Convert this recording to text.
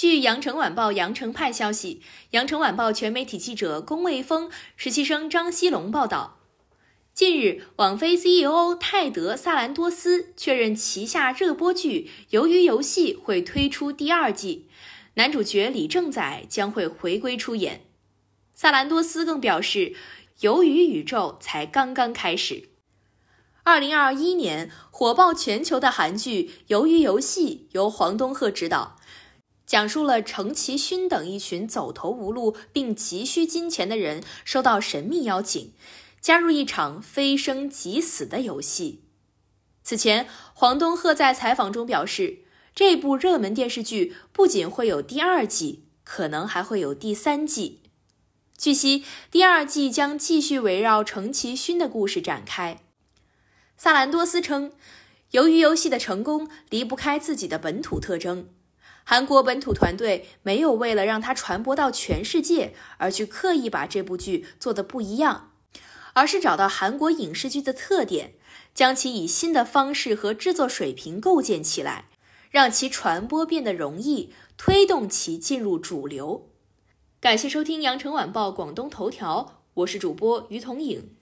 据《羊城晚报》羊城派消息，《羊城晚报》全媒体记者龚卫峰、实习生张西龙报道。近日，网飞 CEO 泰德·萨兰多斯确认旗下热播剧《鱿鱼游戏》会推出第二季，男主角李正宰将会回归出演。萨兰多斯更表示，鱿鱼宇宙才刚刚开始。二零二一年火爆全球的韩剧《鱿鱼游戏》由黄东赫执导，讲述了程其勋等一群走投无路并急需金钱的人收到神秘邀请。加入一场非生即死的游戏。此前，黄东赫在采访中表示，这部热门电视剧不仅会有第二季，可能还会有第三季。据悉，第二季将继续围绕程其勋的故事展开。萨兰多斯称，由于游戏的成功离不开自己的本土特征，韩国本土团队没有为了让它传播到全世界而去刻意把这部剧做得不一样。而是找到韩国影视剧的特点，将其以新的方式和制作水平构建起来，让其传播变得容易，推动其进入主流。感谢收听羊城晚报广东头条，我是主播于彤颖。